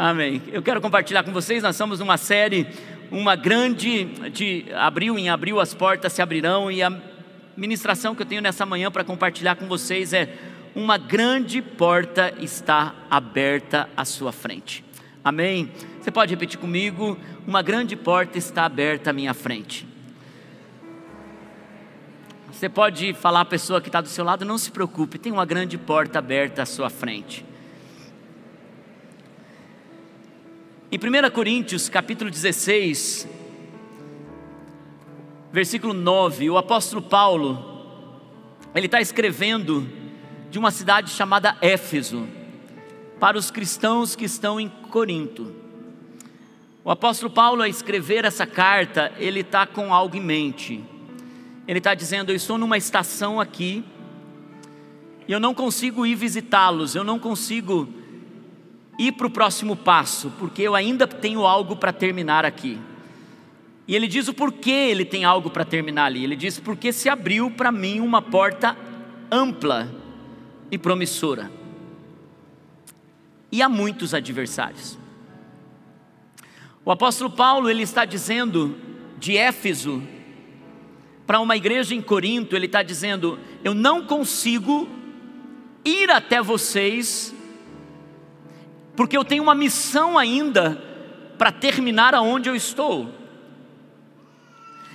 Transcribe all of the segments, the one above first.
Amém. Eu quero compartilhar com vocês, nós estamos numa série, uma grande de abril, em abril as portas se abrirão e a ministração que eu tenho nessa manhã para compartilhar com vocês é uma grande porta está aberta à sua frente. Amém. Você pode repetir comigo? Uma grande porta está aberta à minha frente. Você pode falar à pessoa que está do seu lado, não se preocupe, tem uma grande porta aberta à sua frente. Em 1 Coríntios, capítulo 16, versículo 9, o apóstolo Paulo, ele está escrevendo de uma cidade chamada Éfeso, para os cristãos que estão em Corinto. O apóstolo Paulo, a escrever essa carta, ele está com algo em mente. Ele está dizendo: Eu estou numa estação aqui, e eu não consigo ir visitá-los, eu não consigo ir para o próximo passo, porque eu ainda tenho algo para terminar aqui. E ele diz o porquê ele tem algo para terminar ali. Ele diz: Porque se abriu para mim uma porta ampla e promissora. E há muitos adversários. O apóstolo Paulo ele está dizendo de Éfeso para uma igreja em Corinto, ele está dizendo: Eu não consigo ir até vocês, porque eu tenho uma missão ainda para terminar aonde eu estou.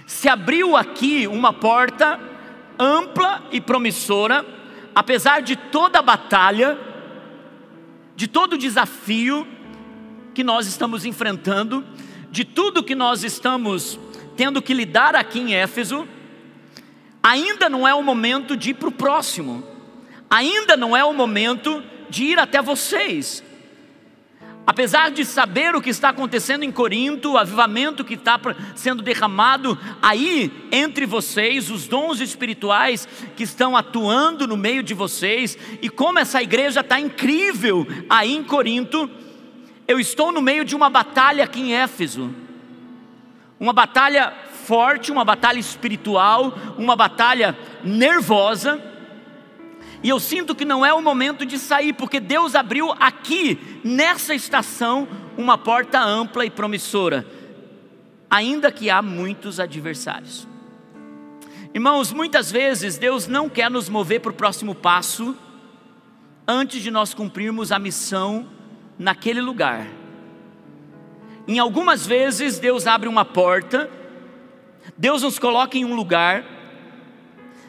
Se abriu aqui uma porta ampla e promissora, apesar de toda a batalha, de todo o desafio que nós estamos enfrentando, de tudo que nós estamos tendo que lidar aqui em Éfeso, ainda não é o momento de ir para o próximo, ainda não é o momento de ir até vocês. Apesar de saber o que está acontecendo em Corinto, o avivamento que está sendo derramado aí entre vocês, os dons espirituais que estão atuando no meio de vocês, e como essa igreja está incrível aí em Corinto, eu estou no meio de uma batalha aqui em Éfeso, uma batalha forte, uma batalha espiritual, uma batalha nervosa. E eu sinto que não é o momento de sair, porque Deus abriu aqui, nessa estação, uma porta ampla e promissora, ainda que há muitos adversários. Irmãos, muitas vezes Deus não quer nos mover para o próximo passo antes de nós cumprirmos a missão naquele lugar. Em algumas vezes Deus abre uma porta Deus nos coloca em um lugar,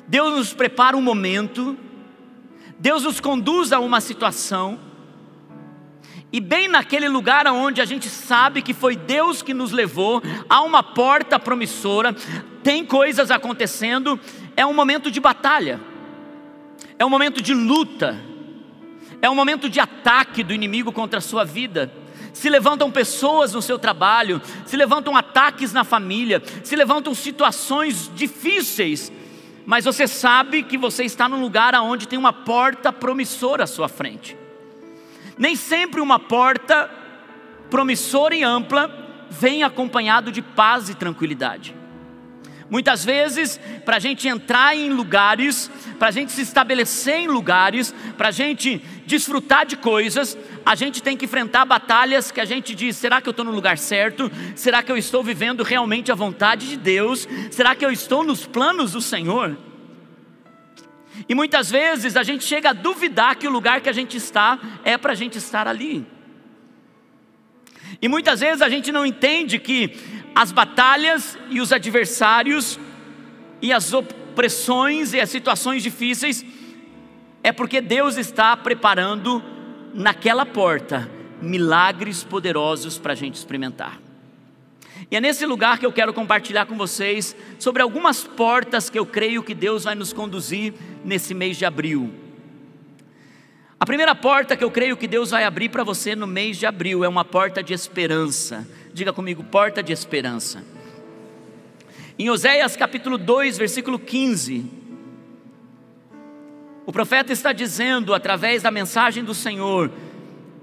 Deus nos prepara um momento, Deus nos conduz a uma situação, e bem naquele lugar onde a gente sabe que foi Deus que nos levou, há uma porta promissora, tem coisas acontecendo, é um momento de batalha, é um momento de luta, é um momento de ataque do inimigo contra a sua vida. Se levantam pessoas no seu trabalho, se levantam ataques na família, se levantam situações difíceis, mas você sabe que você está num lugar onde tem uma porta promissora à sua frente. Nem sempre uma porta promissora e ampla vem acompanhado de paz e tranquilidade. Muitas vezes, para a gente entrar em lugares, para a gente se estabelecer em lugares, para a gente desfrutar de coisas, a gente tem que enfrentar batalhas que a gente diz: será que eu estou no lugar certo? Será que eu estou vivendo realmente a vontade de Deus? Será que eu estou nos planos do Senhor? E muitas vezes a gente chega a duvidar que o lugar que a gente está é para a gente estar ali. E muitas vezes a gente não entende que as batalhas e os adversários e as opressões e as situações difíceis é porque Deus está preparando naquela porta milagres poderosos para a gente experimentar. E é nesse lugar que eu quero compartilhar com vocês sobre algumas portas que eu creio que Deus vai nos conduzir nesse mês de abril. A primeira porta que eu creio que Deus vai abrir para você no mês de abril é uma porta de esperança. Diga comigo, porta de esperança. Em Oséias capítulo 2, versículo 15, o profeta está dizendo, através da mensagem do Senhor,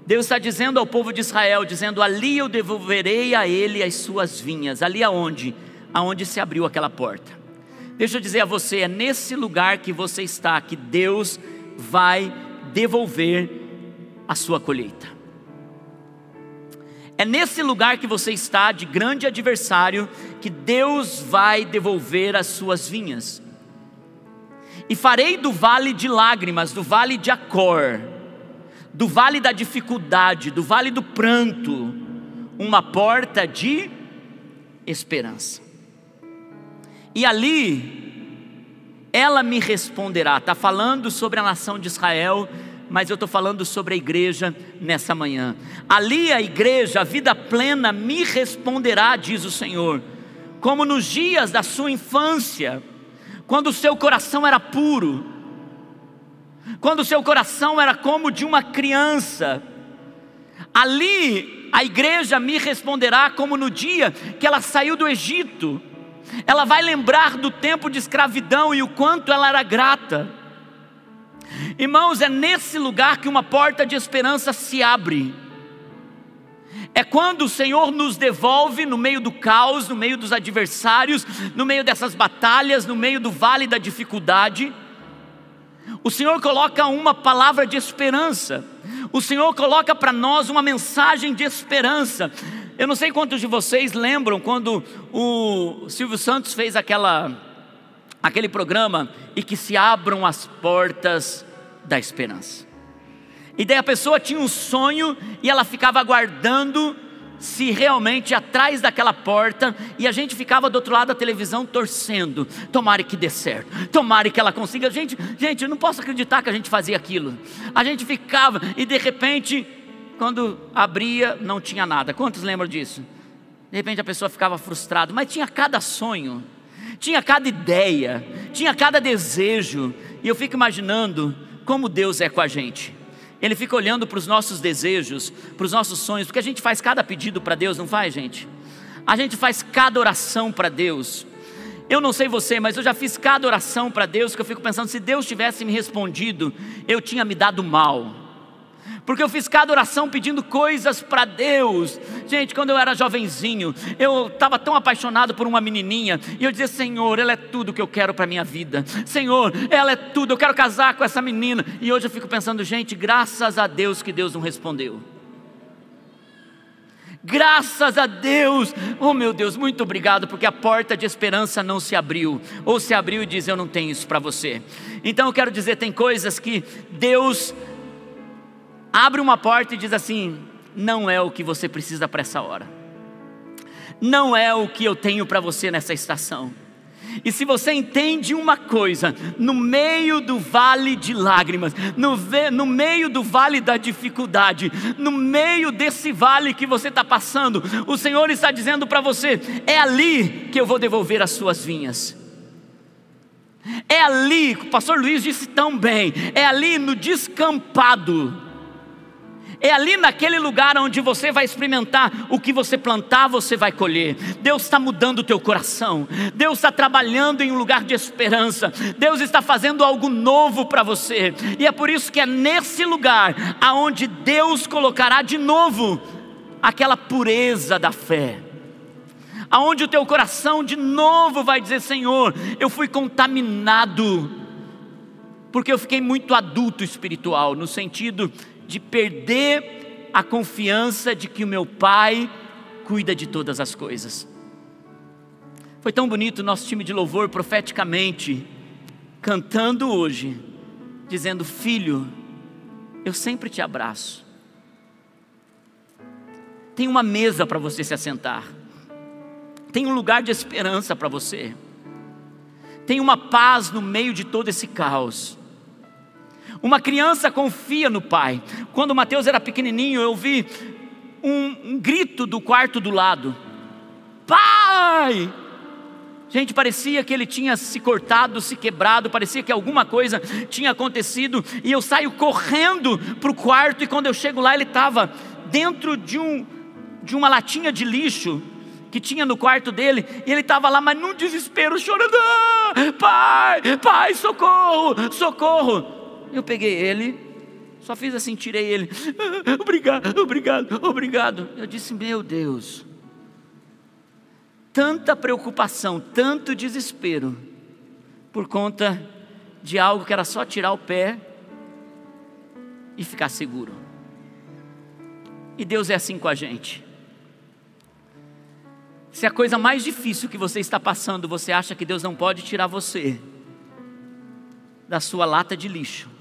Deus está dizendo ao povo de Israel, dizendo: Ali eu devolverei a ele as suas vinhas. Ali aonde? Aonde se abriu aquela porta. Deixa eu dizer a você, é nesse lugar que você está que Deus vai devolver a sua colheita. É nesse lugar que você está, de grande adversário, que Deus vai devolver as suas vinhas. E farei do vale de lágrimas, do vale de Acor, do vale da dificuldade, do vale do pranto, uma porta de esperança. E ali, ela me responderá. Está falando sobre a nação de Israel, mas eu estou falando sobre a igreja nessa manhã. Ali a igreja, a vida plena, me responderá, diz o Senhor, como nos dias da sua infância, quando o seu coração era puro, quando o seu coração era como de uma criança. Ali a igreja me responderá como no dia que ela saiu do Egito. Ela vai lembrar do tempo de escravidão e o quanto ela era grata. Irmãos, é nesse lugar que uma porta de esperança se abre. É quando o Senhor nos devolve no meio do caos, no meio dos adversários, no meio dessas batalhas, no meio do vale da dificuldade. O Senhor coloca uma palavra de esperança. O Senhor coloca para nós uma mensagem de esperança. Eu não sei quantos de vocês lembram quando o Silvio Santos fez aquela aquele programa e que se abram as portas da esperança. E daí a pessoa tinha um sonho e ela ficava aguardando se realmente atrás daquela porta e a gente ficava do outro lado da televisão torcendo, tomara que dê certo, tomara que ela consiga. Gente, gente, eu não posso acreditar que a gente fazia aquilo. A gente ficava e de repente, quando abria, não tinha nada. Quantos lembram disso? De repente a pessoa ficava frustrada, mas tinha cada sonho, tinha cada ideia, tinha cada desejo, e eu fico imaginando como Deus é com a gente. Ele fica olhando para os nossos desejos, para os nossos sonhos, porque a gente faz cada pedido para Deus, não faz, gente? A gente faz cada oração para Deus. Eu não sei você, mas eu já fiz cada oração para Deus que eu fico pensando, se Deus tivesse me respondido, eu tinha me dado mal porque eu fiz cada oração pedindo coisas para Deus. Gente, quando eu era jovenzinho, eu estava tão apaixonado por uma menininha, e eu dizia: Senhor, ela é tudo que eu quero para minha vida. Senhor, ela é tudo, eu quero casar com essa menina. E hoje eu fico pensando, gente, graças a Deus que Deus não respondeu. Graças a Deus, oh meu Deus, muito obrigado, porque a porta de esperança não se abriu, ou se abriu e diz: Eu não tenho isso para você. Então eu quero dizer: tem coisas que Deus abre uma porta e diz assim: não é o que você precisa para essa hora, não é o que eu tenho para você nessa estação. E se você entende uma coisa, no meio do vale de lágrimas, no, no meio do vale da dificuldade, no meio desse vale que você está passando, o Senhor está dizendo para você: é ali que eu vou devolver as suas vinhas. É ali, o pastor Luiz disse tão bem, é ali no descampado é ali naquele lugar onde você vai experimentar o que você plantar, você vai colher. Deus está mudando o teu coração. Deus está trabalhando em um lugar de esperança. Deus está fazendo algo novo para você. E é por isso que é nesse lugar aonde Deus colocará de novo aquela pureza da fé aonde o teu coração de novo vai dizer: Senhor, eu fui contaminado, porque eu fiquei muito adulto espiritual, no sentido de perder a confiança de que o meu Pai cuida de todas as coisas. Foi tão bonito o nosso time de louvor profeticamente cantando hoje, dizendo: Filho, eu sempre te abraço. Tem uma mesa para você se assentar, tem um lugar de esperança para você, tem uma paz no meio de todo esse caos. Uma criança confia no pai. Quando Mateus era pequenininho, eu vi um, um grito do quarto do lado: Pai! Gente, parecia que ele tinha se cortado, se quebrado, parecia que alguma coisa tinha acontecido, e eu saio correndo para o quarto, e quando eu chego lá, ele estava dentro de, um, de uma latinha de lixo que tinha no quarto dele, e ele estava lá, mas num desespero, chorando: ah, Pai, pai, socorro, socorro. Eu peguei ele, só fiz assim, tirei ele. Obrigado, obrigado, obrigado. Eu disse: Meu Deus, tanta preocupação, tanto desespero, por conta de algo que era só tirar o pé e ficar seguro. E Deus é assim com a gente. Se a coisa mais difícil que você está passando, você acha que Deus não pode tirar você da sua lata de lixo.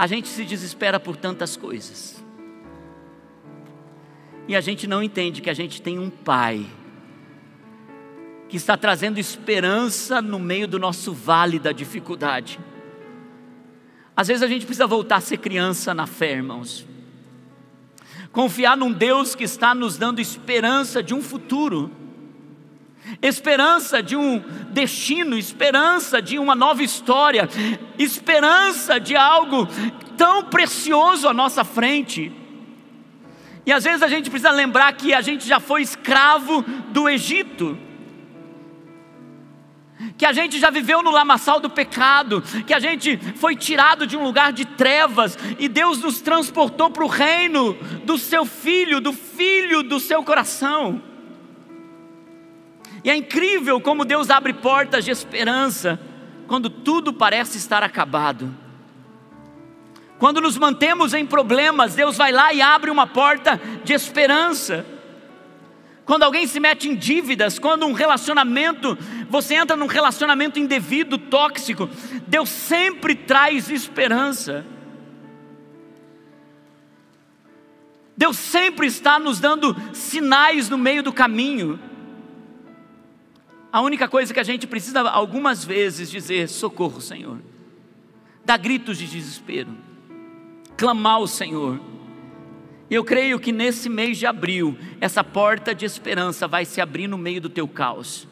A gente se desespera por tantas coisas. E a gente não entende que a gente tem um Pai que está trazendo esperança no meio do nosso vale da dificuldade. Às vezes a gente precisa voltar a ser criança na fé, irmãos. Confiar num Deus que está nos dando esperança de um futuro, esperança de um destino, esperança de uma nova história, esperança de algo tão precioso à nossa frente. E às vezes a gente precisa lembrar que a gente já foi escravo do Egito que a gente já viveu no lamaçal do pecado, que a gente foi tirado de um lugar de trevas e Deus nos transportou para o reino do seu filho, do filho do seu coração. E é incrível como Deus abre portas de esperança quando tudo parece estar acabado. Quando nos mantemos em problemas, Deus vai lá e abre uma porta de esperança quando alguém se mete em dívidas, quando um relacionamento, você entra num relacionamento indevido, tóxico, Deus sempre traz esperança. Deus sempre está nos dando sinais no meio do caminho. A única coisa que a gente precisa algumas vezes dizer: socorro, Senhor. Dar gritos de desespero, clamar ao Senhor. Eu creio que nesse mês de abril, essa porta de esperança vai se abrir no meio do teu caos.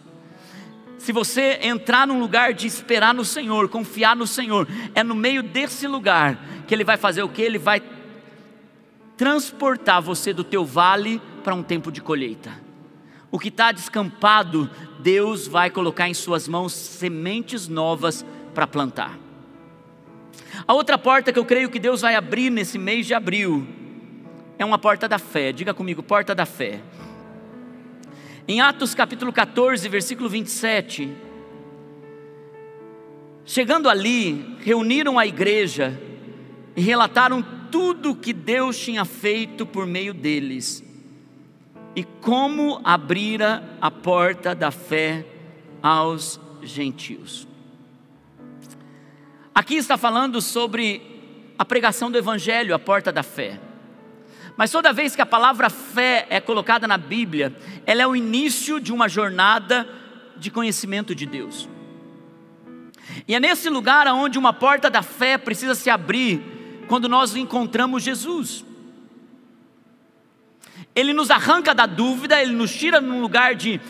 Se você entrar num lugar de esperar no Senhor, confiar no Senhor, é no meio desse lugar que Ele vai fazer o que? Ele vai transportar você do teu vale para um tempo de colheita. O que está descampado, Deus vai colocar em suas mãos sementes novas para plantar. A outra porta que eu creio que Deus vai abrir nesse mês de abril é uma porta da fé. Diga comigo, porta da fé. Em Atos capítulo 14, versículo 27. Chegando ali, reuniram a igreja e relataram tudo que Deus tinha feito por meio deles e como abrira a porta da fé aos gentios. Aqui está falando sobre a pregação do Evangelho, a porta da fé. Mas toda vez que a palavra fé é colocada na Bíblia, ela é o início de uma jornada de conhecimento de Deus. E é nesse lugar onde uma porta da fé precisa se abrir quando nós encontramos Jesus. Ele nos arranca da dúvida, ele nos tira num lugar de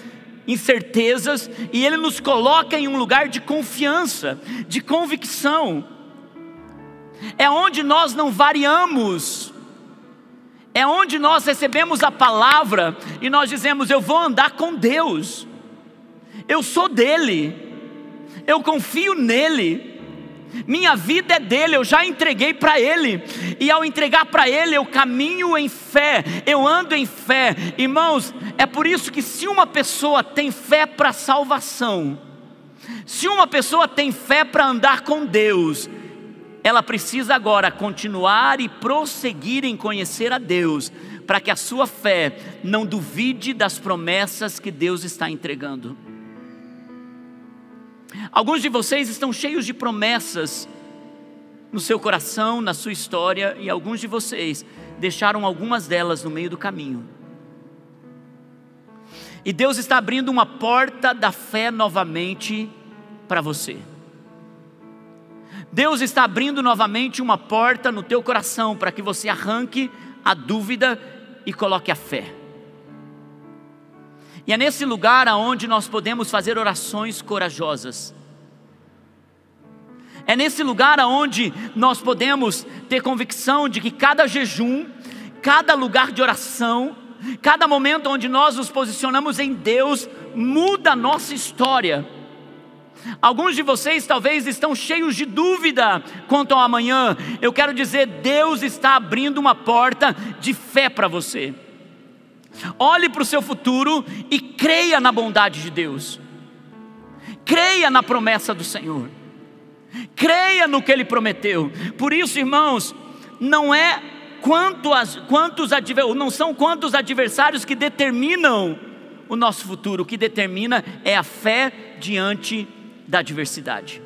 incertezas e ele nos coloca em um lugar de confiança, de convicção. É onde nós não variamos. É onde nós recebemos a palavra e nós dizemos: Eu vou andar com Deus, eu sou dele, eu confio nele, minha vida é dele, eu já entreguei para ele, e ao entregar para ele, eu caminho em fé, eu ando em fé, irmãos. É por isso que, se uma pessoa tem fé para salvação, se uma pessoa tem fé para andar com Deus, ela precisa agora continuar e prosseguir em conhecer a Deus, para que a sua fé não duvide das promessas que Deus está entregando. Alguns de vocês estão cheios de promessas no seu coração, na sua história, e alguns de vocês deixaram algumas delas no meio do caminho. E Deus está abrindo uma porta da fé novamente para você. Deus está abrindo novamente uma porta no teu coração para que você arranque a dúvida e coloque a fé. E é nesse lugar aonde nós podemos fazer orações corajosas. É nesse lugar aonde nós podemos ter convicção de que cada jejum, cada lugar de oração, cada momento onde nós nos posicionamos em Deus muda a nossa história Alguns de vocês talvez estão cheios de dúvida quanto ao amanhã. Eu quero dizer, Deus está abrindo uma porta de fé para você. Olhe para o seu futuro e creia na bondade de Deus. Creia na promessa do Senhor. Creia no que Ele prometeu. Por isso, irmãos, não é quanto as, quantos não são quantos adversários que determinam o nosso futuro, o que determina é a fé diante da adversidade.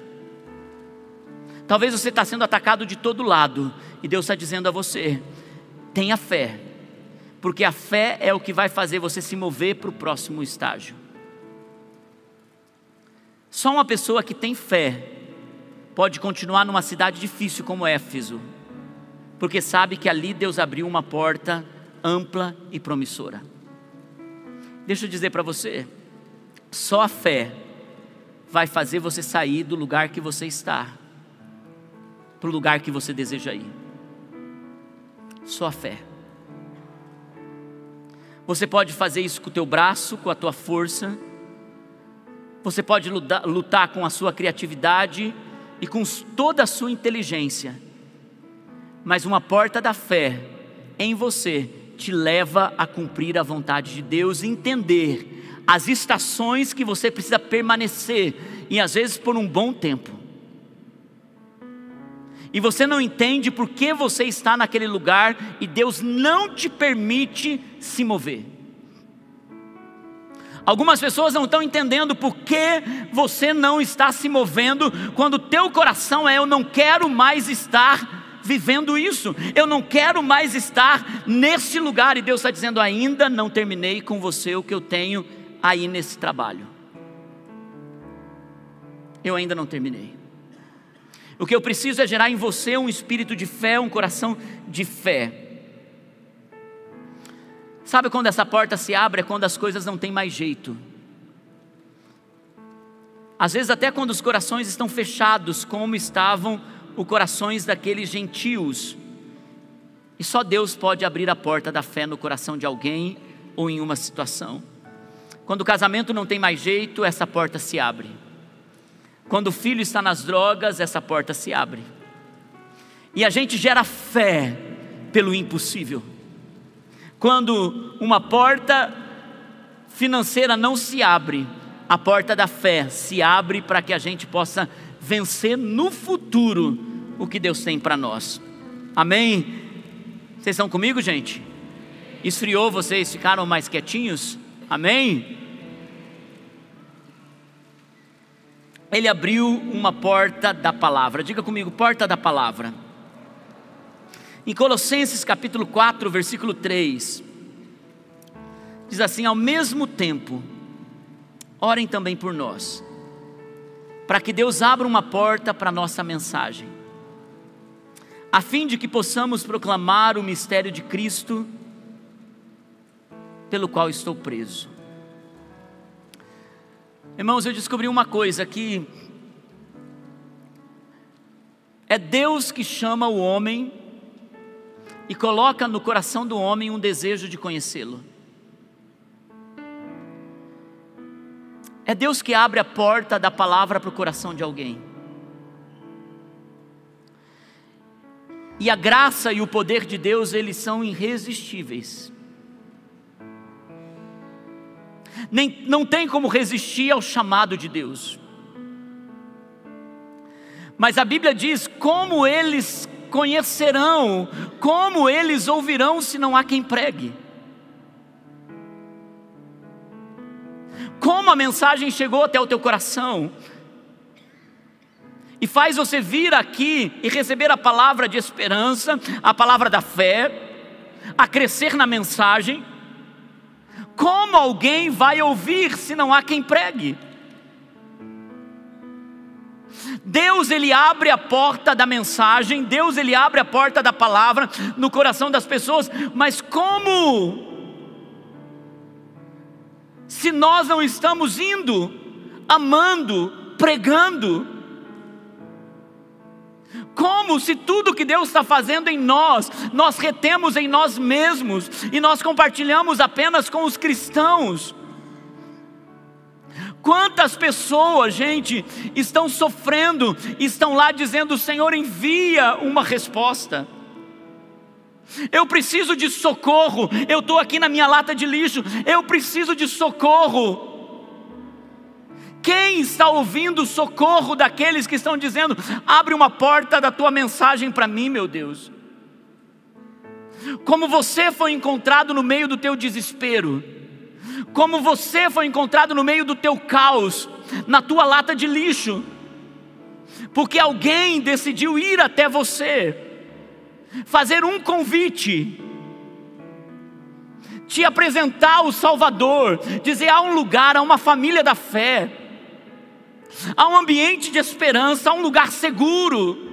Talvez você está sendo atacado de todo lado, e Deus está dizendo a você: tenha fé, porque a fé é o que vai fazer você se mover para o próximo estágio. Só uma pessoa que tem fé pode continuar numa cidade difícil como Éfeso, porque sabe que ali Deus abriu uma porta ampla e promissora. Deixa eu dizer para você, só a fé vai fazer você sair do lugar que você está para o lugar que você deseja ir. Só a fé. Você pode fazer isso com o teu braço, com a tua força. Você pode lutar, lutar com a sua criatividade e com toda a sua inteligência. Mas uma porta da fé em você te leva a cumprir a vontade de Deus, entender as estações que você precisa permanecer e às vezes por um bom tempo. E você não entende por que você está naquele lugar e Deus não te permite se mover. Algumas pessoas não estão entendendo por que você não está se movendo quando o teu coração é eu não quero mais estar vivendo isso. Eu não quero mais estar nesse lugar. E Deus está dizendo: ainda não terminei com você o que eu tenho aí nesse trabalho. Eu ainda não terminei. O que eu preciso é gerar em você um espírito de fé, um coração de fé. Sabe quando essa porta se abre? É quando as coisas não têm mais jeito. Às vezes, até quando os corações estão fechados, como estavam os corações daqueles gentios. E só Deus pode abrir a porta da fé no coração de alguém ou em uma situação. Quando o casamento não tem mais jeito, essa porta se abre. Quando o filho está nas drogas, essa porta se abre. E a gente gera fé pelo impossível. Quando uma porta financeira não se abre, a porta da fé se abre para que a gente possa vencer no futuro o que Deus tem para nós. Amém? Vocês estão comigo, gente? Esfriou vocês, ficaram mais quietinhos? Amém? Ele abriu uma porta da palavra. Diga comigo, porta da palavra. Em Colossenses capítulo 4, versículo 3, diz assim: Ao mesmo tempo, orem também por nós para que Deus abra uma porta para a nossa mensagem, a fim de que possamos proclamar o mistério de Cristo, pelo qual estou preso. Irmãos, eu descobri uma coisa que é Deus que chama o homem e coloca no coração do homem um desejo de conhecê-lo. É Deus que abre a porta da palavra para o coração de alguém. E a graça e o poder de Deus, eles são irresistíveis. Nem, não tem como resistir ao chamado de Deus. Mas a Bíblia diz: como eles conhecerão, como eles ouvirão se não há quem pregue. como a mensagem chegou até o teu coração. E faz você vir aqui e receber a palavra de esperança, a palavra da fé, a crescer na mensagem. Como alguém vai ouvir se não há quem pregue? Deus ele abre a porta da mensagem, Deus ele abre a porta da palavra no coração das pessoas, mas como se nós não estamos indo, amando, pregando? Como se tudo que Deus está fazendo em nós, nós retemos em nós mesmos e nós compartilhamos apenas com os cristãos? Quantas pessoas, gente, estão sofrendo, estão lá dizendo: Senhor, envia uma resposta. Eu preciso de socorro. Eu estou aqui na minha lata de lixo. Eu preciso de socorro. Quem está ouvindo o socorro daqueles que estão dizendo: abre uma porta da tua mensagem para mim, meu Deus? Como você foi encontrado no meio do teu desespero, como você foi encontrado no meio do teu caos, na tua lata de lixo, porque alguém decidiu ir até você, fazer um convite, te apresentar o Salvador, dizer há um lugar, há uma família da fé, há um ambiente de esperança, há um lugar seguro.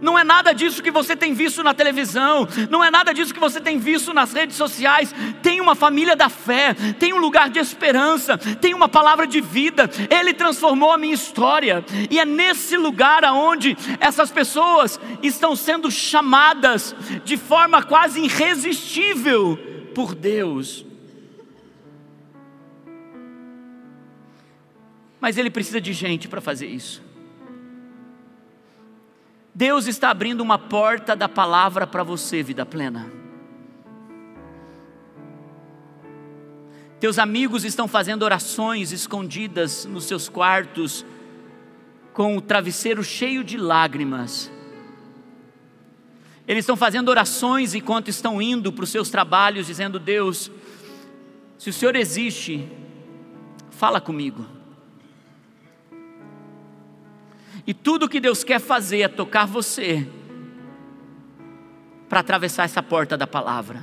Não é nada disso que você tem visto na televisão, não é nada disso que você tem visto nas redes sociais. Tem uma família da fé, tem um lugar de esperança, tem uma palavra de vida. Ele transformou a minha história, e é nesse lugar aonde essas pessoas estão sendo chamadas de forma quase irresistível por Deus. Mas ele precisa de gente para fazer isso. Deus está abrindo uma porta da palavra para você, vida plena. Teus amigos estão fazendo orações escondidas nos seus quartos, com o travesseiro cheio de lágrimas. Eles estão fazendo orações enquanto estão indo para os seus trabalhos, dizendo: Deus, se o Senhor existe, fala comigo. E tudo que Deus quer fazer é tocar você para atravessar essa porta da palavra.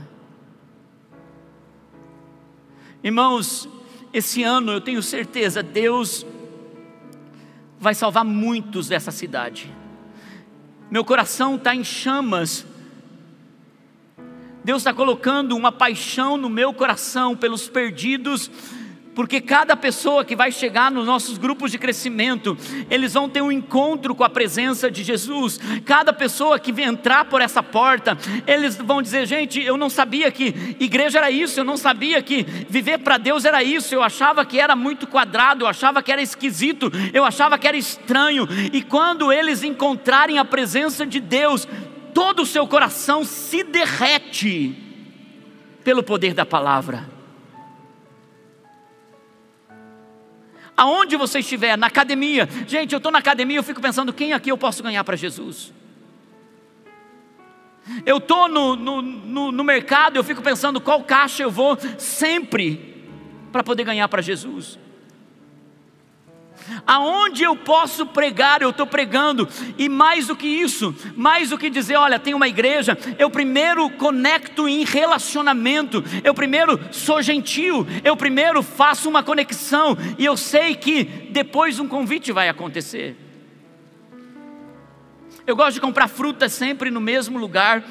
Irmãos, esse ano eu tenho certeza, Deus vai salvar muitos dessa cidade. Meu coração está em chamas. Deus está colocando uma paixão no meu coração pelos perdidos porque cada pessoa que vai chegar nos nossos grupos de crescimento, eles vão ter um encontro com a presença de Jesus. Cada pessoa que entrar por essa porta, eles vão dizer: gente, eu não sabia que igreja era isso, eu não sabia que viver para Deus era isso, eu achava que era muito quadrado, eu achava que era esquisito, eu achava que era estranho. E quando eles encontrarem a presença de Deus, todo o seu coração se derrete pelo poder da palavra. Aonde você estiver, na academia. Gente, eu estou na academia, eu fico pensando: quem aqui eu posso ganhar para Jesus? Eu estou no, no, no, no mercado, eu fico pensando qual caixa eu vou sempre para poder ganhar para Jesus. Aonde eu posso pregar, eu estou pregando, e mais do que isso, mais do que dizer, olha, tem uma igreja, eu primeiro conecto em relacionamento, eu primeiro sou gentil, eu primeiro faço uma conexão, e eu sei que depois um convite vai acontecer. Eu gosto de comprar frutas sempre no mesmo lugar,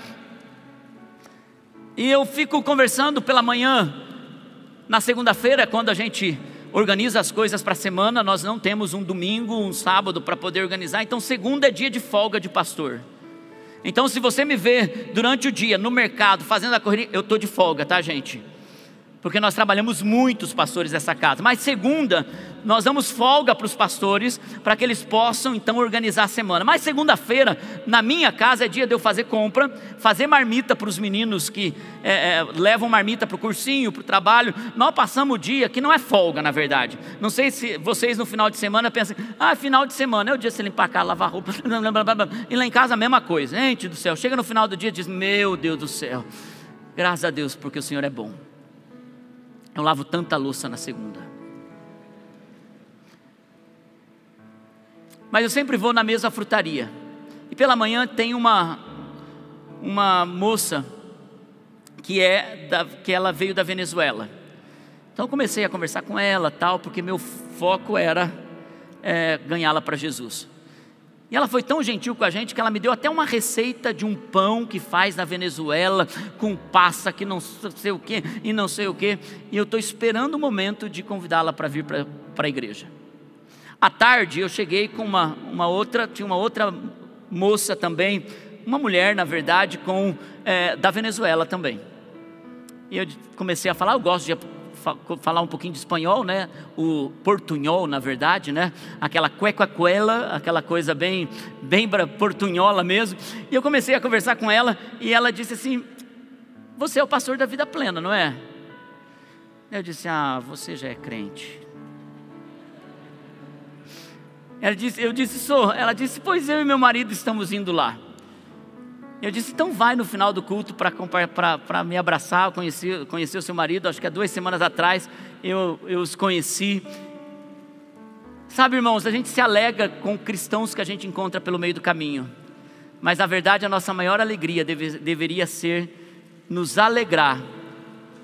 e eu fico conversando pela manhã, na segunda-feira, quando a gente organiza as coisas para a semana, nós não temos um domingo, um sábado para poder organizar, então segunda é dia de folga de pastor. Então, se você me vê durante o dia no mercado fazendo a corrida, eu estou de folga, tá, gente? porque nós trabalhamos muitos pastores dessa casa. Mas segunda, nós damos folga para os pastores para que eles possam então organizar a semana. Mas segunda-feira, na minha casa, é dia de eu fazer compra, fazer marmita para os meninos que é, é, levam marmita para o cursinho, para o trabalho. Nós passamos o dia que não é folga, na verdade. Não sei se vocês no final de semana pensam, ah, final de semana é o dia de limpar a casa, lavar roupa, e lá em casa a mesma coisa. Gente do céu, chega no final do dia e diz, meu Deus do céu, graças a Deus, porque o Senhor é bom. Eu lavo tanta louça na segunda. Mas eu sempre vou na mesma frutaria. E pela manhã tem uma uma moça que é da, que ela veio da Venezuela. Então comecei a conversar com ela, tal, porque meu foco era é, ganhá-la para Jesus. E ela foi tão gentil com a gente que ela me deu até uma receita de um pão que faz na Venezuela, com passa que não sei o que e não sei o que. E eu estou esperando o momento de convidá-la para vir para a igreja. À tarde eu cheguei com uma, uma outra, tinha uma outra moça também, uma mulher na verdade, com é, da Venezuela também. E eu comecei a falar, eu gosto de falar um pouquinho de espanhol, né? O portunhol, na verdade, né? Aquela cueca-cuela, aquela coisa bem, bem portunhola mesmo. E eu comecei a conversar com ela e ela disse assim: Você é o pastor da vida plena, não é? Eu disse: Ah, você já é crente. Ela disse, eu disse, sou. Ela disse, pois eu e meu marido estamos indo lá. Eu disse, então vai no final do culto para me abraçar, conheci, conheci o seu marido, acho que há duas semanas atrás eu, eu os conheci. Sabe, irmãos, a gente se alega com cristãos que a gente encontra pelo meio do caminho, mas na verdade a nossa maior alegria deve, deveria ser nos alegrar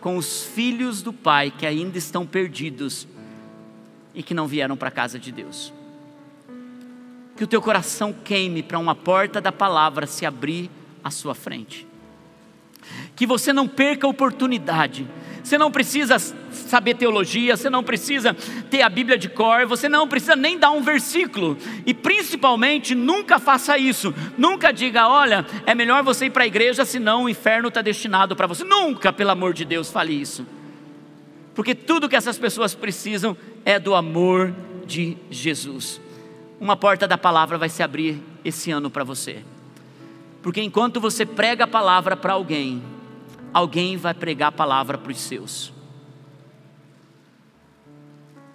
com os filhos do Pai que ainda estão perdidos e que não vieram para a casa de Deus. Que o teu coração queime para uma porta da palavra se abrir à sua frente. Que você não perca a oportunidade. Você não precisa saber teologia, você não precisa ter a Bíblia de cor, você não precisa nem dar um versículo. E principalmente, nunca faça isso. Nunca diga, olha, é melhor você ir para a igreja, senão o inferno está destinado para você. Nunca, pelo amor de Deus, fale isso. Porque tudo que essas pessoas precisam é do amor de Jesus. Uma porta da palavra vai se abrir esse ano para você. Porque enquanto você prega a palavra para alguém, alguém vai pregar a palavra para os seus.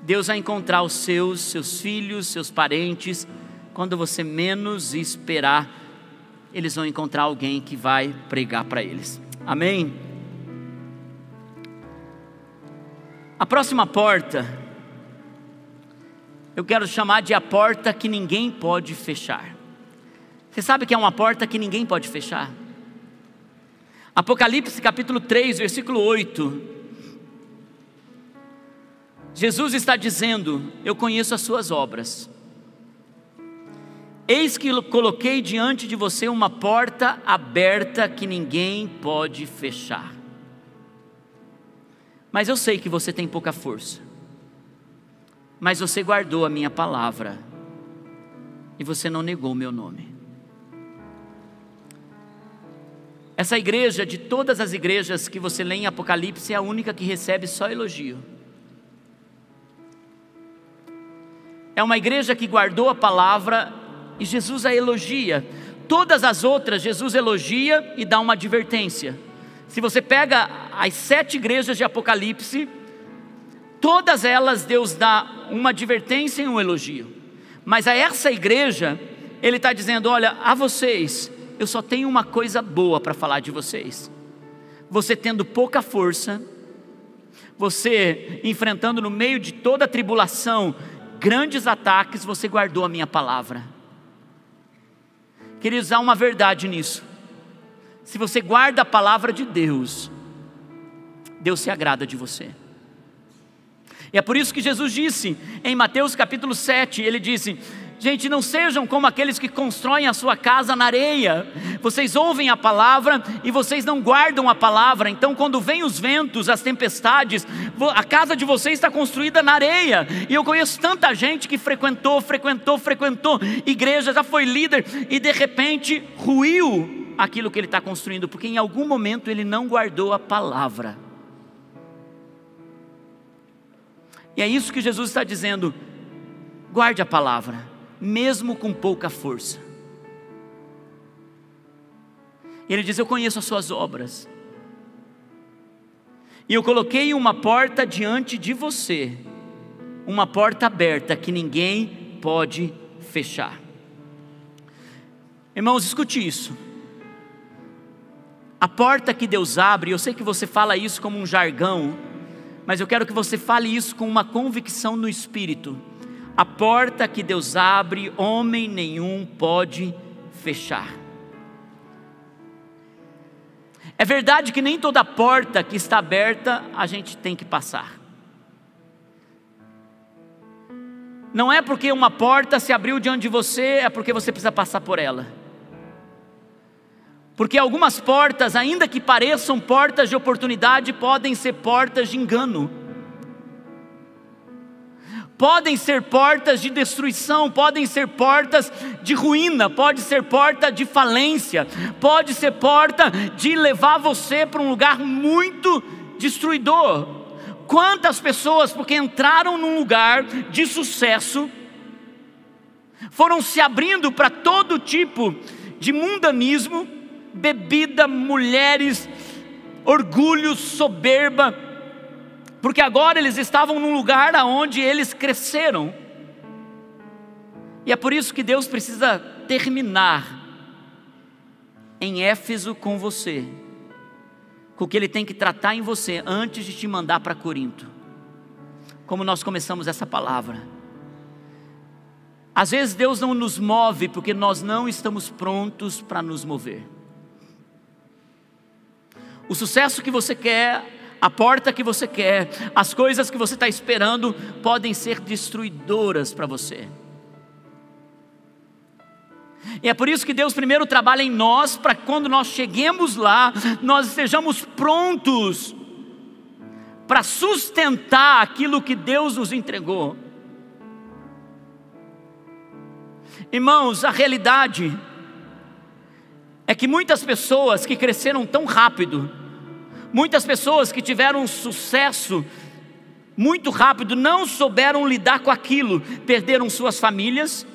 Deus vai encontrar os seus, seus filhos, seus parentes, quando você menos esperar, eles vão encontrar alguém que vai pregar para eles. Amém? A próxima porta, eu quero chamar de a porta que ninguém pode fechar. Você sabe que é uma porta que ninguém pode fechar? Apocalipse capítulo 3, versículo 8. Jesus está dizendo: Eu conheço as suas obras. Eis que coloquei diante de você uma porta aberta que ninguém pode fechar. Mas eu sei que você tem pouca força. Mas você guardou a minha palavra. E você não negou o meu nome. Essa igreja, de todas as igrejas que você lê em Apocalipse, é a única que recebe só elogio. É uma igreja que guardou a palavra e Jesus a elogia. Todas as outras, Jesus elogia e dá uma advertência. Se você pega as sete igrejas de Apocalipse, todas elas Deus dá uma advertência e um elogio. Mas a essa igreja, Ele está dizendo: olha, a vocês, eu só tenho uma coisa boa para falar de vocês. Você tendo pouca força, você enfrentando no meio de toda a tribulação grandes ataques, você guardou a minha palavra. Queria usar uma verdade nisso. Se você guarda a palavra de Deus, Deus se agrada de você. E é por isso que Jesus disse em Mateus capítulo 7, ele disse: Gente, não sejam como aqueles que constroem a sua casa na areia. Vocês ouvem a palavra e vocês não guardam a palavra. Então, quando vêm os ventos, as tempestades, a casa de vocês está construída na areia. E eu conheço tanta gente que frequentou, frequentou, frequentou igreja, já foi líder e de repente ruiu aquilo que ele está construindo, porque em algum momento ele não guardou a palavra. E é isso que Jesus está dizendo: guarde a palavra mesmo com pouca força. Ele diz: Eu conheço as suas obras, e eu coloquei uma porta diante de você, uma porta aberta que ninguém pode fechar. Irmãos, escute isso. A porta que Deus abre, eu sei que você fala isso como um jargão, mas eu quero que você fale isso com uma convicção no espírito a porta que Deus abre, homem nenhum pode fechar. É verdade que nem toda porta que está aberta a gente tem que passar. Não é porque uma porta se abriu diante de você, é porque você precisa passar por ela. Porque algumas portas, ainda que pareçam portas de oportunidade, podem ser portas de engano podem ser portas de destruição, podem ser portas de ruína, pode ser porta de falência, pode ser porta de levar você para um lugar muito destruidor. Quantas pessoas, porque entraram num lugar de sucesso, foram se abrindo para todo tipo de mundanismo, bebida, mulheres, orgulho, soberba, porque agora eles estavam num lugar aonde eles cresceram. E é por isso que Deus precisa terminar em Éfeso com você, com o que Ele tem que tratar em você antes de te mandar para Corinto. Como nós começamos essa palavra. Às vezes Deus não nos move porque nós não estamos prontos para nos mover. O sucesso que você quer, a porta que você quer, as coisas que você está esperando podem ser destruidoras para você. E é por isso que Deus primeiro trabalha em nós, para quando nós cheguemos lá, nós estejamos prontos para sustentar aquilo que Deus nos entregou. Irmãos, a realidade é que muitas pessoas que cresceram tão rápido, muitas pessoas que tiveram sucesso muito rápido, não souberam lidar com aquilo, perderam suas famílias,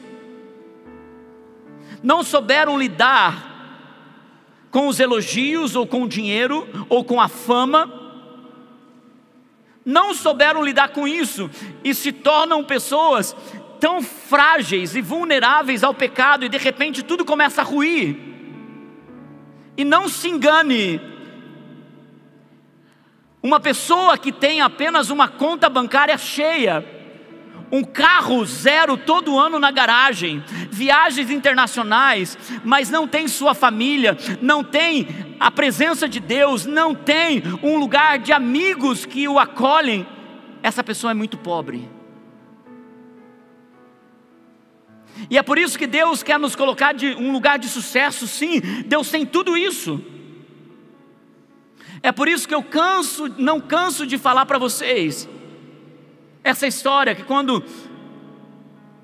não souberam lidar com os elogios, ou com o dinheiro, ou com a fama, não souberam lidar com isso e se tornam pessoas tão frágeis e vulneráveis ao pecado, e de repente tudo começa a ruir. E não se engane, uma pessoa que tem apenas uma conta bancária cheia, um carro zero todo ano na garagem, viagens internacionais, mas não tem sua família, não tem a presença de Deus, não tem um lugar de amigos que o acolhem, essa pessoa é muito pobre. E é por isso que Deus quer nos colocar de um lugar de sucesso, sim, Deus tem tudo isso. É por isso que eu canso, não canso de falar para vocês essa história que quando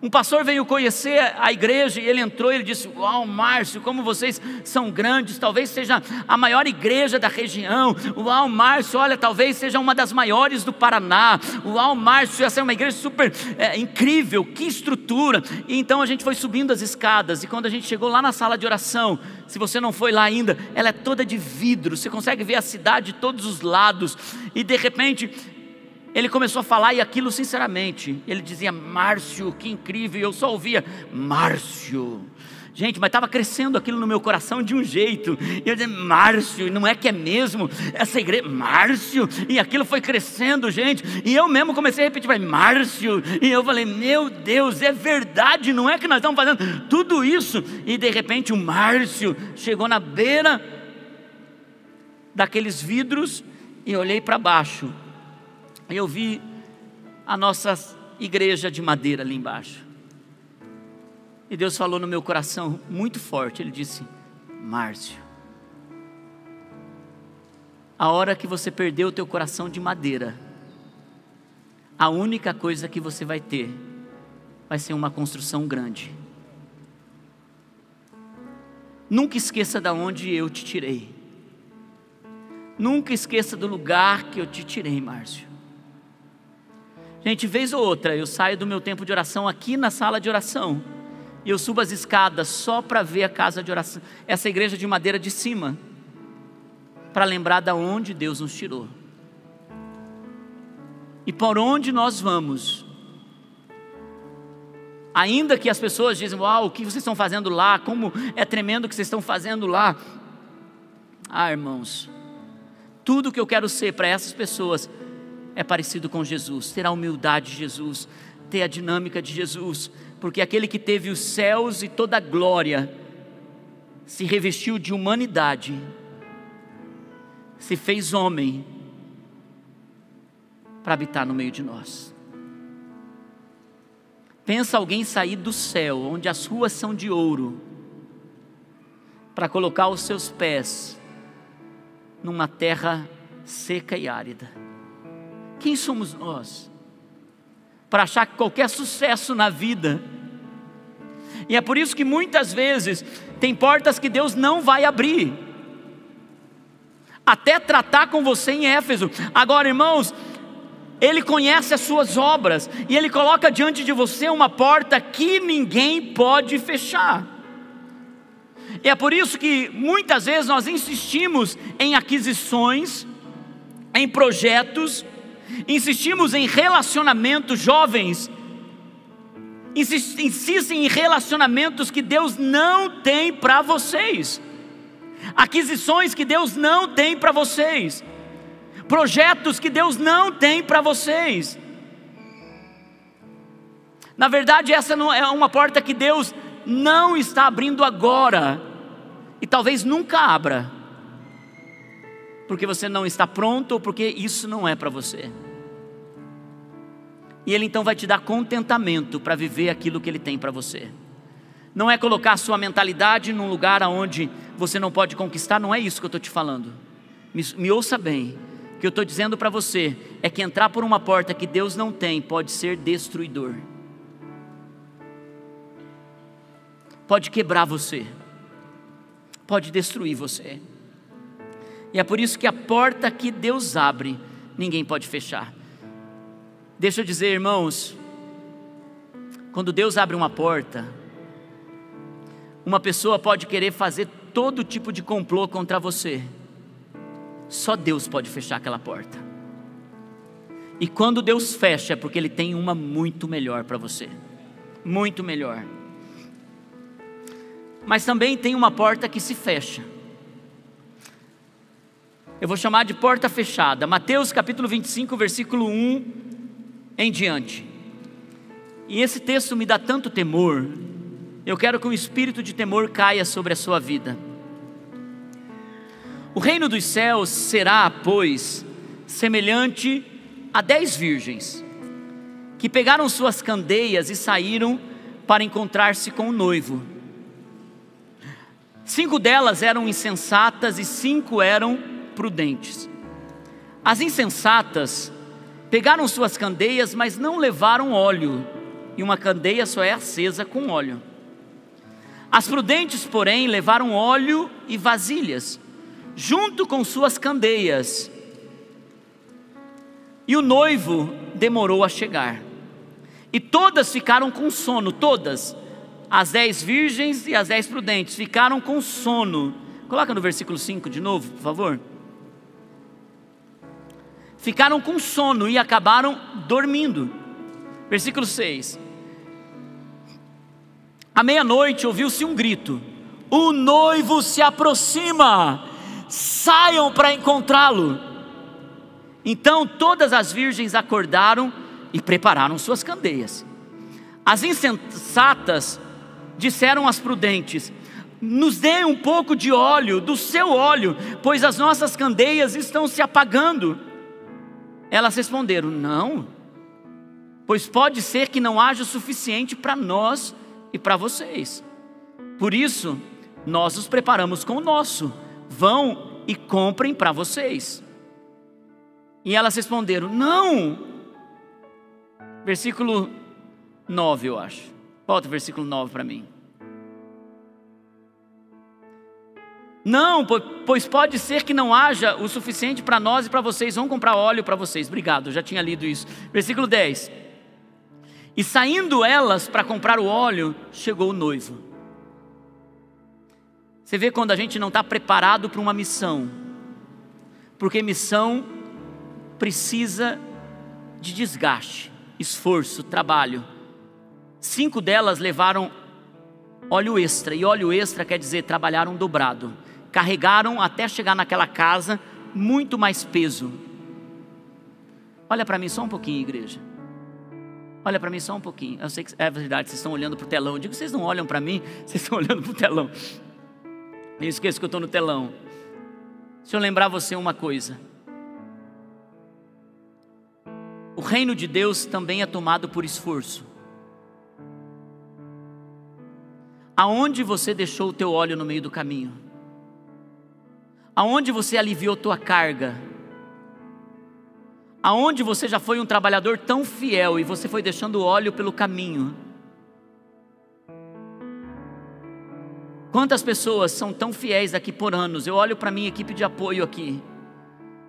um pastor veio conhecer a igreja e ele entrou e ele disse: Uau, Márcio, como vocês são grandes, talvez seja a maior igreja da região. Uau, Márcio, olha, talvez seja uma das maiores do Paraná. Uau, Márcio, essa é uma igreja super é, incrível, que estrutura. E então a gente foi subindo as escadas e quando a gente chegou lá na sala de oração, se você não foi lá ainda, ela é toda de vidro, você consegue ver a cidade de todos os lados e de repente ele começou a falar e aquilo sinceramente. Ele dizia, Márcio, que incrível. Eu só ouvia, Márcio. Gente, mas estava crescendo aquilo no meu coração de um jeito. E eu dizia, Márcio, não é que é mesmo? Essa igreja, Márcio. E aquilo foi crescendo, gente. E eu mesmo comecei a repetir, Márcio. E eu falei, meu Deus, é verdade, não é que nós estamos fazendo tudo isso. E de repente o Márcio chegou na beira daqueles vidros e olhei para baixo eu vi a nossa igreja de madeira ali embaixo. E Deus falou no meu coração muito forte. Ele disse: Márcio, a hora que você perdeu o teu coração de madeira, a única coisa que você vai ter vai ser uma construção grande. Nunca esqueça de onde eu te tirei. Nunca esqueça do lugar que eu te tirei, Márcio. Gente, vez ou outra, eu saio do meu tempo de oração aqui na sala de oração. E eu subo as escadas só para ver a casa de oração, essa igreja de madeira de cima, para lembrar da onde Deus nos tirou. E por onde nós vamos. Ainda que as pessoas dizem, uau, o que vocês estão fazendo lá? Como é tremendo o que vocês estão fazendo lá. Ah, irmãos, tudo que eu quero ser para essas pessoas é parecido com Jesus, ter a humildade de Jesus, ter a dinâmica de Jesus, porque aquele que teve os céus e toda a glória se revestiu de humanidade, se fez homem para habitar no meio de nós. Pensa alguém sair do céu, onde as ruas são de ouro, para colocar os seus pés numa terra seca e árida. Quem somos nós? Para achar que qualquer sucesso na vida, e é por isso que muitas vezes tem portas que Deus não vai abrir, até tratar com você em Éfeso. Agora, irmãos, Ele conhece as suas obras e Ele coloca diante de você uma porta que ninguém pode fechar. E é por isso que muitas vezes nós insistimos em aquisições, em projetos, insistimos em relacionamentos jovens, insistem em relacionamentos que Deus não tem para vocês. aquisições que Deus não tem para vocês, projetos que Deus não tem para vocês. Na verdade, essa é uma porta que Deus não está abrindo agora, e talvez nunca abra, porque você não está pronto ou porque isso não é para você. E Ele então vai te dar contentamento para viver aquilo que Ele tem para você. Não é colocar sua mentalidade num lugar onde você não pode conquistar, não é isso que eu estou te falando. Me, me ouça bem. O que eu estou dizendo para você é que entrar por uma porta que Deus não tem pode ser destruidor. Pode quebrar você. Pode destruir você. E é por isso que a porta que Deus abre, ninguém pode fechar. Deixa eu dizer, irmãos, quando Deus abre uma porta, uma pessoa pode querer fazer todo tipo de complô contra você. Só Deus pode fechar aquela porta. E quando Deus fecha, é porque Ele tem uma muito melhor para você. Muito melhor. Mas também tem uma porta que se fecha. Eu vou chamar de porta fechada. Mateus capítulo 25, versículo 1 em diante. E esse texto me dá tanto temor, eu quero que um espírito de temor caia sobre a sua vida. O reino dos céus será, pois, semelhante a dez virgens que pegaram suas candeias e saíram para encontrar-se com o noivo. Cinco delas eram insensatas e cinco eram prudentes. As insensatas pegaram suas candeias, mas não levaram óleo, e uma candeia só é acesa com óleo. As prudentes, porém, levaram óleo e vasilhas, junto com suas candeias. E o noivo demorou a chegar. E todas ficaram com sono, todas. As dez virgens e as dez prudentes ficaram com sono. Coloca no versículo 5 de novo, por favor. Ficaram com sono e acabaram dormindo. Versículo 6. À meia-noite ouviu-se um grito: O noivo se aproxima, saiam para encontrá-lo. Então todas as virgens acordaram e prepararam suas candeias. As insensatas disseram às prudentes: Nos dê um pouco de óleo, do seu óleo, pois as nossas candeias estão se apagando. Elas responderam: Não, pois pode ser que não haja o suficiente para nós e para vocês. Por isso, nós os preparamos com o nosso. Vão e comprem para vocês. E elas responderam: Não. Versículo 9, eu acho. Volta o versículo 9 para mim. Não, pois pode ser que não haja o suficiente para nós e para vocês. Vamos comprar óleo para vocês. Obrigado, já tinha lido isso. Versículo 10. E saindo elas para comprar o óleo, chegou o noivo. Você vê quando a gente não está preparado para uma missão, porque missão precisa de desgaste, esforço, trabalho. Cinco delas levaram óleo extra, e óleo extra quer dizer trabalharam dobrado, carregaram até chegar naquela casa muito mais peso. Olha para mim só um pouquinho, igreja. Olha para mim só um pouquinho. Eu sei que é verdade, vocês estão olhando para o telão. Eu digo, vocês não olham para mim, vocês estão olhando para o telão. Nem esqueço que eu estou no telão. Deixa eu lembrar você uma coisa. O reino de Deus também é tomado por esforço. Aonde você deixou o teu óleo no meio do caminho? Aonde você aliviou tua carga? Aonde você já foi um trabalhador tão fiel e você foi deixando óleo pelo caminho? Quantas pessoas são tão fiéis aqui por anos? Eu olho para minha equipe de apoio aqui.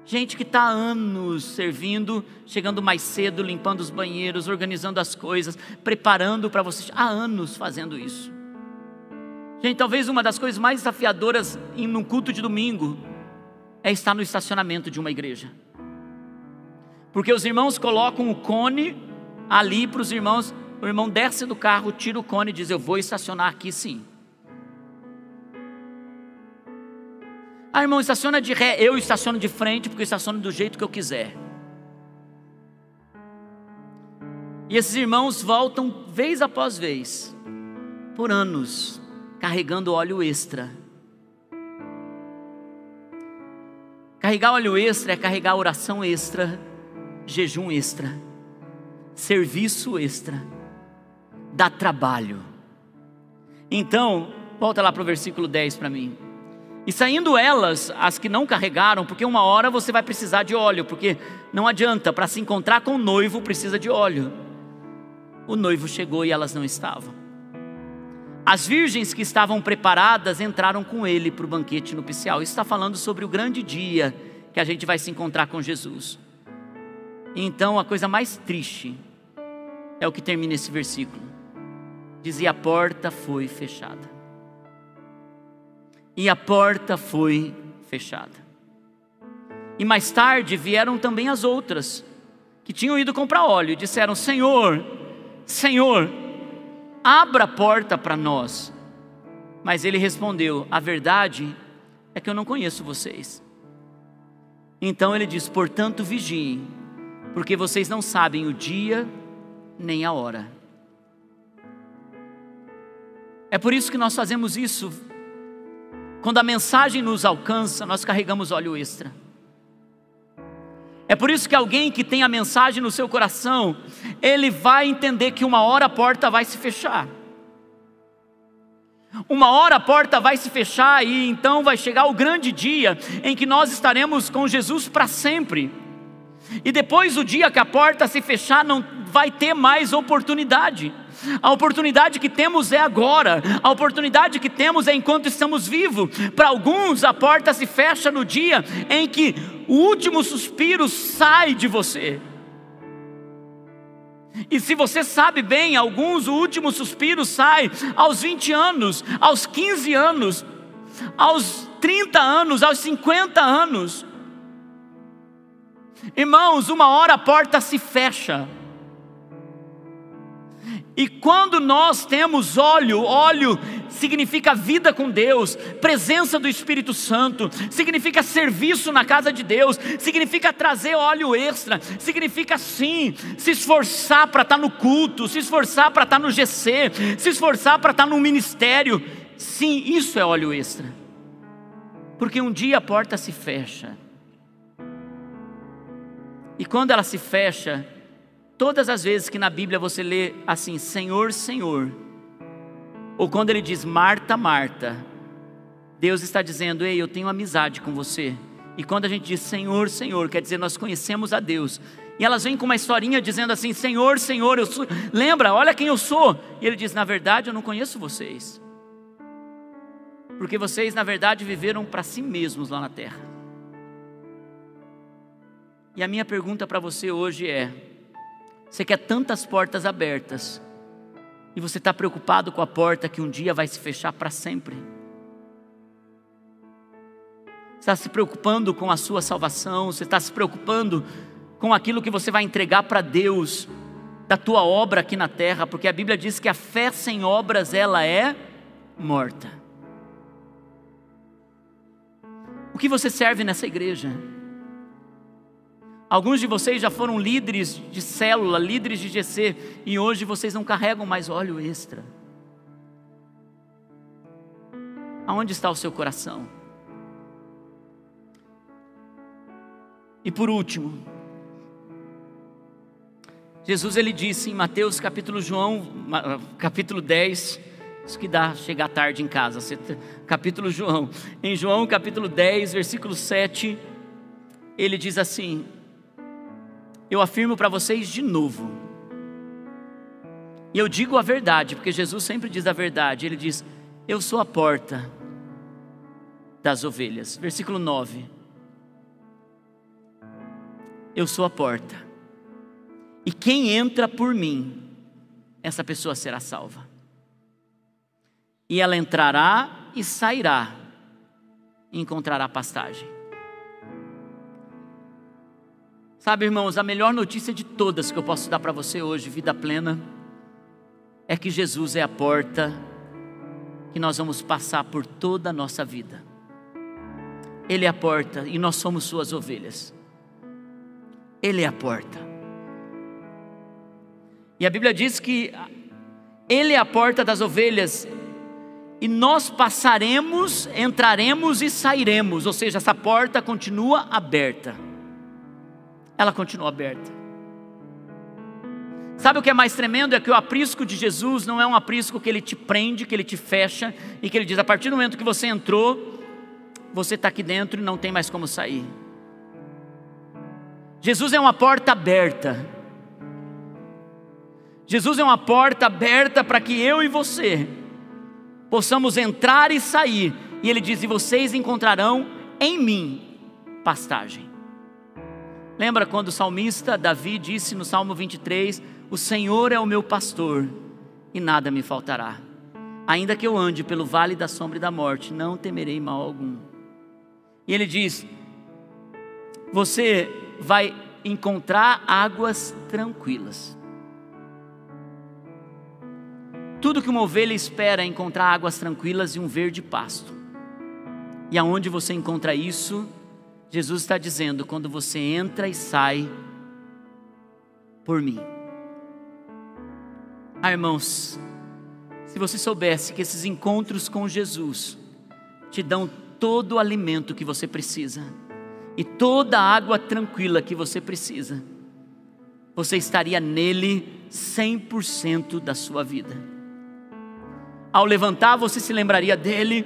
Gente que está anos servindo, chegando mais cedo, limpando os banheiros, organizando as coisas, preparando para vocês. Há anos fazendo isso. Gente, talvez uma das coisas mais desafiadoras em um culto de domingo é estar no estacionamento de uma igreja. Porque os irmãos colocam o cone ali para os irmãos. O irmão desce do carro, tira o cone e diz: Eu vou estacionar aqui sim. Ah, irmão, estaciona de ré, eu estaciono de frente porque eu estaciono do jeito que eu quiser. E esses irmãos voltam vez após vez, por anos, carregando óleo extra. Carregar óleo extra é carregar oração extra, jejum extra, serviço extra, dá trabalho. Então, volta lá para o versículo 10 para mim. E saindo elas, as que não carregaram, porque uma hora você vai precisar de óleo, porque não adianta, para se encontrar com o noivo precisa de óleo. O noivo chegou e elas não estavam. As virgens que estavam preparadas entraram com ele para o banquete nupcial. Isso está falando sobre o grande dia que a gente vai se encontrar com Jesus. Então, a coisa mais triste é o que termina esse versículo. Dizia: a porta foi fechada e a porta foi fechada. E mais tarde vieram também as outras, que tinham ido comprar óleo, e disseram: Senhor, Senhor, abra a porta para nós. Mas ele respondeu: A verdade é que eu não conheço vocês. Então ele diz: Portanto, vigiem, porque vocês não sabem o dia nem a hora. É por isso que nós fazemos isso quando a mensagem nos alcança, nós carregamos óleo extra. É por isso que alguém que tem a mensagem no seu coração, ele vai entender que uma hora a porta vai se fechar. Uma hora a porta vai se fechar e então vai chegar o grande dia em que nós estaremos com Jesus para sempre. E depois o dia que a porta se fechar, não vai ter mais oportunidade. A oportunidade que temos é agora, a oportunidade que temos é enquanto estamos vivos. Para alguns, a porta se fecha no dia em que o último suspiro sai de você. E se você sabe bem, alguns o último suspiro sai aos 20 anos, aos 15 anos, aos 30 anos, aos 50 anos. Irmãos, uma hora a porta se fecha. E quando nós temos óleo, óleo significa vida com Deus, presença do Espírito Santo, significa serviço na casa de Deus, significa trazer óleo extra, significa sim se esforçar para estar tá no culto, se esforçar para estar tá no GC, se esforçar para estar tá no ministério. Sim, isso é óleo extra. Porque um dia a porta se fecha. E quando ela se fecha, Todas as vezes que na Bíblia você lê assim, Senhor, Senhor, ou quando ele diz Marta, Marta, Deus está dizendo, ei, eu tenho amizade com você. E quando a gente diz Senhor, Senhor, quer dizer nós conhecemos a Deus. E elas vêm com uma historinha dizendo assim: Senhor, Senhor, eu sou. Lembra, olha quem eu sou. E ele diz: Na verdade, eu não conheço vocês. Porque vocês, na verdade, viveram para si mesmos lá na terra. E a minha pergunta para você hoje é: você quer tantas portas abertas e você está preocupado com a porta que um dia vai se fechar para sempre. Está se preocupando com a sua salvação, você está se preocupando com aquilo que você vai entregar para Deus da tua obra aqui na terra, porque a Bíblia diz que a fé sem obras ela é morta. O que você serve nessa igreja? Alguns de vocês já foram líderes de célula, líderes de GC, e hoje vocês não carregam mais óleo extra. Aonde está o seu coração? E por último, Jesus ele disse em Mateus capítulo João, capítulo 10, isso que dá chegar tarde em casa, capítulo João, em João capítulo 10, versículo 7, ele diz assim: eu afirmo para vocês de novo. E eu digo a verdade, porque Jesus sempre diz a verdade. Ele diz: Eu sou a porta das ovelhas. Versículo 9. Eu sou a porta. E quem entra por mim, essa pessoa será salva. E ela entrará e sairá, e encontrará pastagem. Sabe, irmãos, a melhor notícia de todas que eu posso dar para você hoje, vida plena, é que Jesus é a porta que nós vamos passar por toda a nossa vida. Ele é a porta e nós somos suas ovelhas. Ele é a porta. E a Bíblia diz que Ele é a porta das ovelhas, e nós passaremos, entraremos e sairemos, ou seja, essa porta continua aberta. Ela continua aberta. Sabe o que é mais tremendo? É que o aprisco de Jesus não é um aprisco que ele te prende, que ele te fecha e que ele diz: a partir do momento que você entrou, você está aqui dentro e não tem mais como sair. Jesus é uma porta aberta. Jesus é uma porta aberta para que eu e você possamos entrar e sair. E ele diz: E vocês encontrarão em mim pastagem. Lembra quando o salmista Davi disse no Salmo 23: O Senhor é o meu pastor e nada me faltará. Ainda que eu ande pelo vale da sombra e da morte, não temerei mal algum. E ele diz: Você vai encontrar águas tranquilas. Tudo que uma ovelha espera é encontrar águas tranquilas e um verde pasto. E aonde você encontra isso, Jesus está dizendo: quando você entra e sai por mim. Ah, irmãos, se você soubesse que esses encontros com Jesus te dão todo o alimento que você precisa e toda a água tranquila que você precisa, você estaria nele 100% da sua vida. Ao levantar, você se lembraria dele.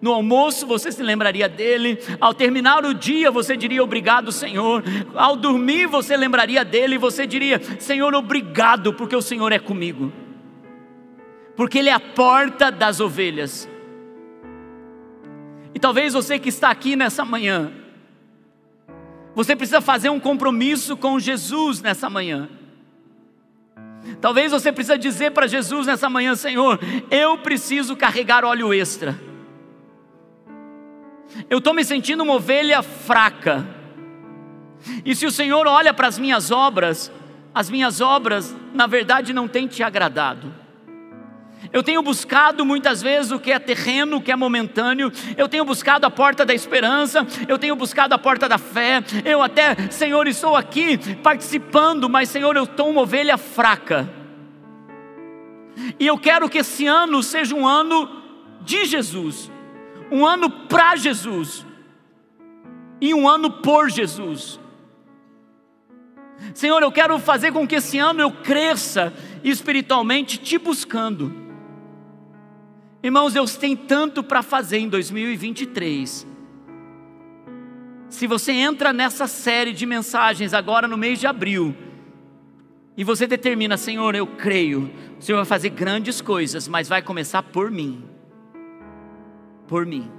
No almoço você se lembraria dele, ao terminar o dia você diria obrigado, Senhor. Ao dormir você lembraria dele e você diria: Senhor, obrigado, porque o Senhor é comigo. Porque Ele é a porta das ovelhas. E talvez você que está aqui nessa manhã, você precisa fazer um compromisso com Jesus nessa manhã. Talvez você precisa dizer para Jesus nessa manhã, Senhor, eu preciso carregar óleo extra. Eu estou me sentindo uma ovelha fraca. E se o Senhor olha para as minhas obras, as minhas obras, na verdade, não têm te agradado. Eu tenho buscado muitas vezes o que é terreno, o que é momentâneo. Eu tenho buscado a porta da esperança. Eu tenho buscado a porta da fé. Eu até, Senhor, estou aqui participando, mas, Senhor, eu estou uma ovelha fraca. E eu quero que esse ano seja um ano de Jesus, um ano para Jesus e um ano por Jesus. Senhor, eu quero fazer com que esse ano eu cresça espiritualmente te buscando. Irmãos, Deus tem tanto para fazer em 2023. Se você entra nessa série de mensagens agora no mês de abril, e você determina, Senhor, eu creio, o Senhor vai fazer grandes coisas, mas vai começar por mim. Por mim.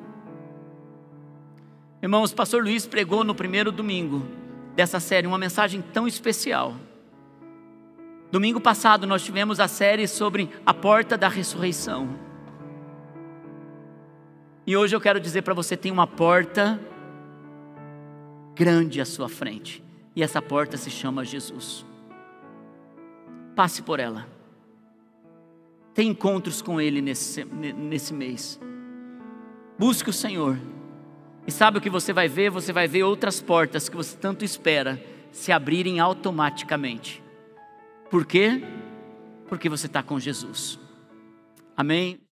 Irmãos, o pastor Luiz pregou no primeiro domingo dessa série uma mensagem tão especial. Domingo passado nós tivemos a série sobre a porta da ressurreição. E hoje eu quero dizer para você: tem uma porta grande à sua frente, e essa porta se chama Jesus. Passe por ela. Tem encontros com Ele nesse, nesse mês. Busque o Senhor. E sabe o que você vai ver? Você vai ver outras portas que você tanto espera se abrirem automaticamente. Por quê? Porque você está com Jesus. Amém?